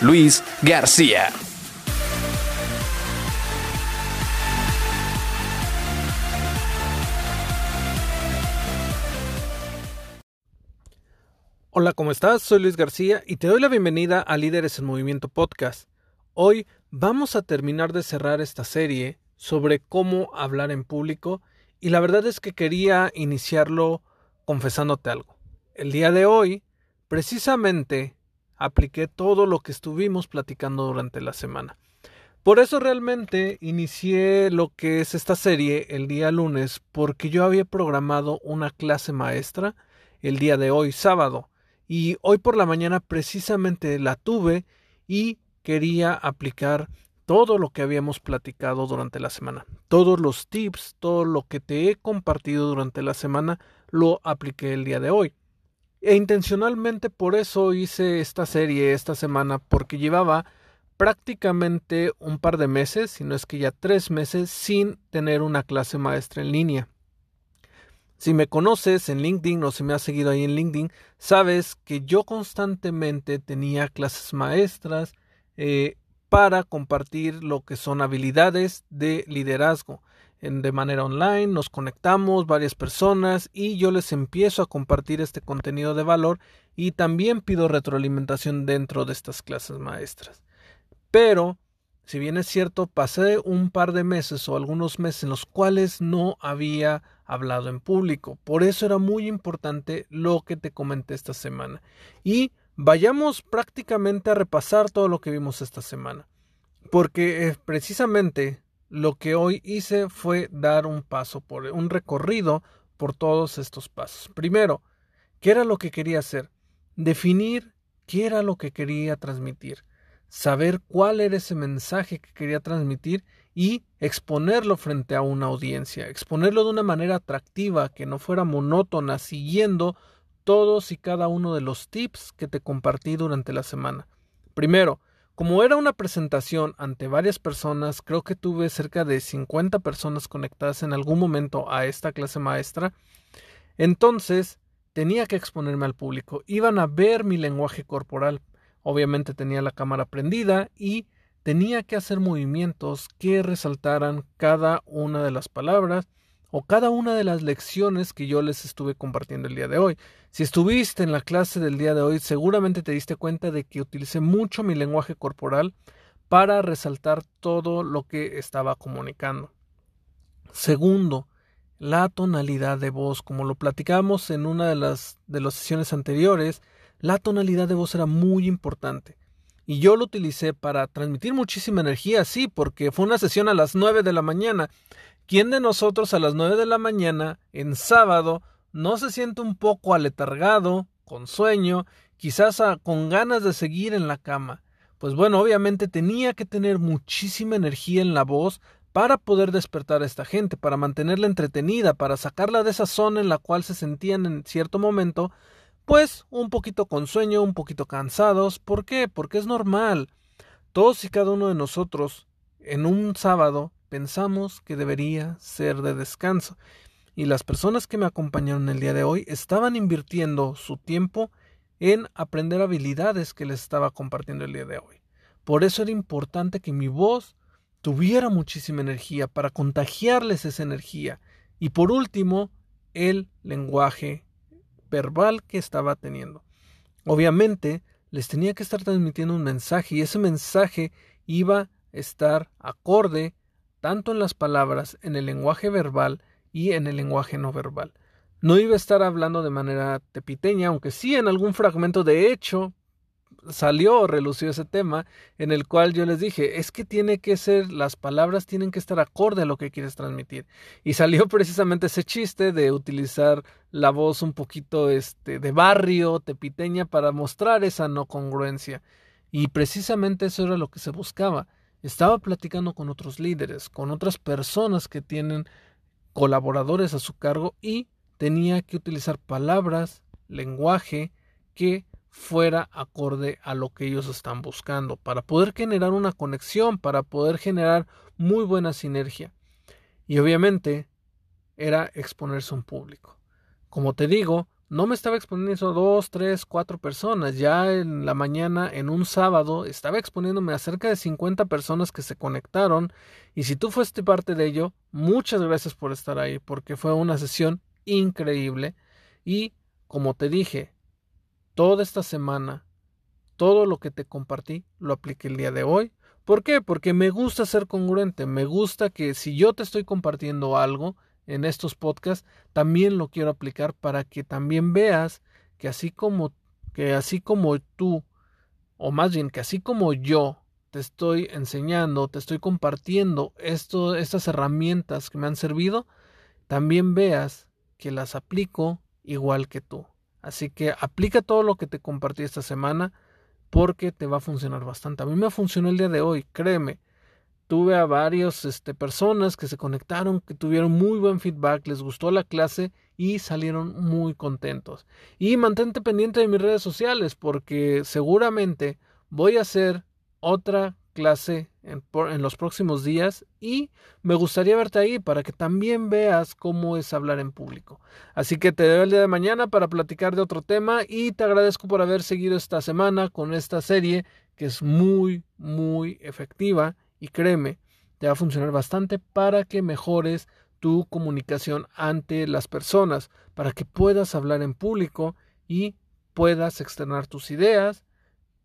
Luis García. Hola, ¿cómo estás? Soy Luis García y te doy la bienvenida a Líderes en Movimiento Podcast. Hoy vamos a terminar de cerrar esta serie sobre cómo hablar en público y la verdad es que quería iniciarlo confesándote algo. El día de hoy, precisamente, apliqué todo lo que estuvimos platicando durante la semana. Por eso realmente inicié lo que es esta serie el día lunes, porque yo había programado una clase maestra el día de hoy, sábado, y hoy por la mañana precisamente la tuve y quería aplicar todo lo que habíamos platicado durante la semana. Todos los tips, todo lo que te he compartido durante la semana, lo apliqué el día de hoy. E intencionalmente por eso hice esta serie esta semana, porque llevaba prácticamente un par de meses, si no es que ya tres meses, sin tener una clase maestra en línea. Si me conoces en LinkedIn o si me has seguido ahí en LinkedIn, sabes que yo constantemente tenía clases maestras, eh, para compartir lo que son habilidades de liderazgo. De manera online nos conectamos varias personas y yo les empiezo a compartir este contenido de valor y también pido retroalimentación dentro de estas clases maestras. Pero, si bien es cierto, pasé un par de meses o algunos meses en los cuales no había hablado en público. Por eso era muy importante lo que te comenté esta semana. Y vayamos prácticamente a repasar todo lo que vimos esta semana. Porque eh, precisamente lo que hoy hice fue dar un paso por un recorrido por todos estos pasos. Primero, ¿qué era lo que quería hacer? Definir qué era lo que quería transmitir, saber cuál era ese mensaje que quería transmitir y exponerlo frente a una audiencia, exponerlo de una manera atractiva, que no fuera monótona, siguiendo todos y cada uno de los tips que te compartí durante la semana. Primero, como era una presentación ante varias personas, creo que tuve cerca de 50 personas conectadas en algún momento a esta clase maestra, entonces tenía que exponerme al público. Iban a ver mi lenguaje corporal. Obviamente tenía la cámara prendida y tenía que hacer movimientos que resaltaran cada una de las palabras o cada una de las lecciones que yo les estuve compartiendo el día de hoy. Si estuviste en la clase del día de hoy, seguramente te diste cuenta de que utilicé mucho mi lenguaje corporal para resaltar todo lo que estaba comunicando. Segundo, la tonalidad de voz, como lo platicamos en una de las de las sesiones anteriores, la tonalidad de voz era muy importante. Y yo lo utilicé para transmitir muchísima energía, sí, porque fue una sesión a las 9 de la mañana ¿Quién de nosotros a las nueve de la mañana, en sábado, no se siente un poco aletargado, con sueño, quizás con ganas de seguir en la cama? Pues bueno, obviamente tenía que tener muchísima energía en la voz para poder despertar a esta gente, para mantenerla entretenida, para sacarla de esa zona en la cual se sentían en cierto momento, pues un poquito con sueño, un poquito cansados. ¿Por qué? Porque es normal. Todos y cada uno de nosotros, en un sábado, pensamos que debería ser de descanso. Y las personas que me acompañaron el día de hoy estaban invirtiendo su tiempo en aprender habilidades que les estaba compartiendo el día de hoy. Por eso era importante que mi voz tuviera muchísima energía para contagiarles esa energía. Y por último, el lenguaje verbal que estaba teniendo. Obviamente, les tenía que estar transmitiendo un mensaje y ese mensaje iba a estar acorde tanto en las palabras, en el lenguaje verbal y en el lenguaje no verbal. No iba a estar hablando de manera tepiteña, aunque sí en algún fragmento de hecho salió o relució ese tema en el cual yo les dije, es que tiene que ser, las palabras tienen que estar acorde a lo que quieres transmitir. Y salió precisamente ese chiste de utilizar la voz un poquito este, de barrio, tepiteña, para mostrar esa no congruencia. Y precisamente eso era lo que se buscaba. Estaba platicando con otros líderes, con otras personas que tienen colaboradores a su cargo y tenía que utilizar palabras, lenguaje que fuera acorde a lo que ellos están buscando, para poder generar una conexión, para poder generar muy buena sinergia. Y obviamente era exponerse a un público. Como te digo, no me estaba exponiendo a dos, tres, cuatro personas. Ya en la mañana, en un sábado, estaba exponiéndome a cerca de 50 personas que se conectaron. Y si tú fuiste parte de ello, muchas gracias por estar ahí, porque fue una sesión increíble. Y como te dije, toda esta semana, todo lo que te compartí lo apliqué el día de hoy. ¿Por qué? Porque me gusta ser congruente, me gusta que si yo te estoy compartiendo algo en estos podcasts, también lo quiero aplicar para que también veas que así como que así como tú o más bien que así como yo te estoy enseñando, te estoy compartiendo estas herramientas que me han servido, también veas que las aplico igual que tú. Así que aplica todo lo que te compartí esta semana porque te va a funcionar bastante. A mí me funcionó el día de hoy, créeme. Tuve a varios este, personas que se conectaron, que tuvieron muy buen feedback, les gustó la clase y salieron muy contentos. Y mantente pendiente de mis redes sociales porque seguramente voy a hacer otra clase en, en, los próximos días y me gustaría verte ahí para que también veas cómo es hablar en público. Así que te veo el día de mañana para platicar de otro tema y te agradezco por haber seguido esta semana con esta serie que es muy, muy efectiva y créeme, te va a funcionar bastante para que mejores tu comunicación ante las personas, para que puedas hablar en público y puedas externar tus ideas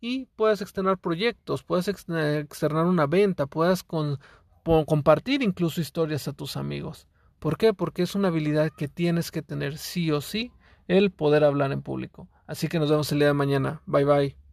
y puedas externar proyectos, puedas externar una venta, puedas compartir incluso historias a tus amigos. ¿Por qué? Porque es una habilidad que tienes que tener sí o sí el poder hablar en público. Así que nos vemos el día de mañana. Bye bye.